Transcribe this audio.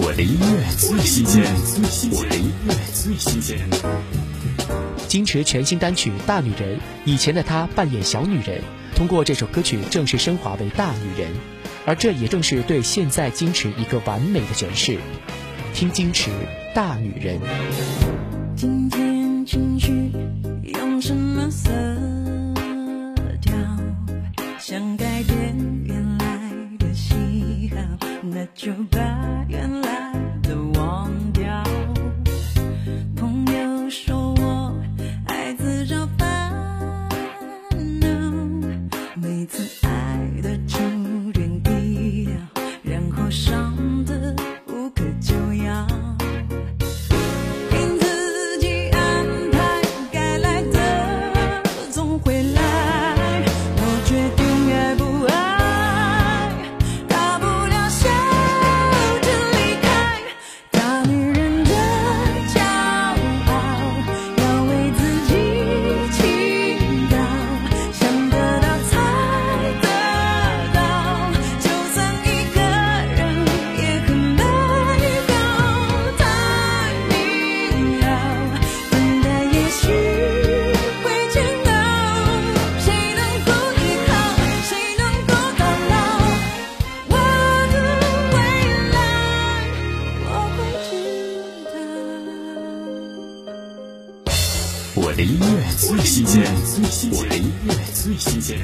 我的音乐最新鲜，我的音乐最新鲜。金池全新单曲《大女人》，以前的她扮演小女人，通过这首歌曲正式升华为大女人，而这也正是对现在金池一个完美的诠释。听金池《大女人》。今天情绪用什么色调？想改变 Nah coba yang lain 我的音乐最新鲜，我的音乐最新鲜。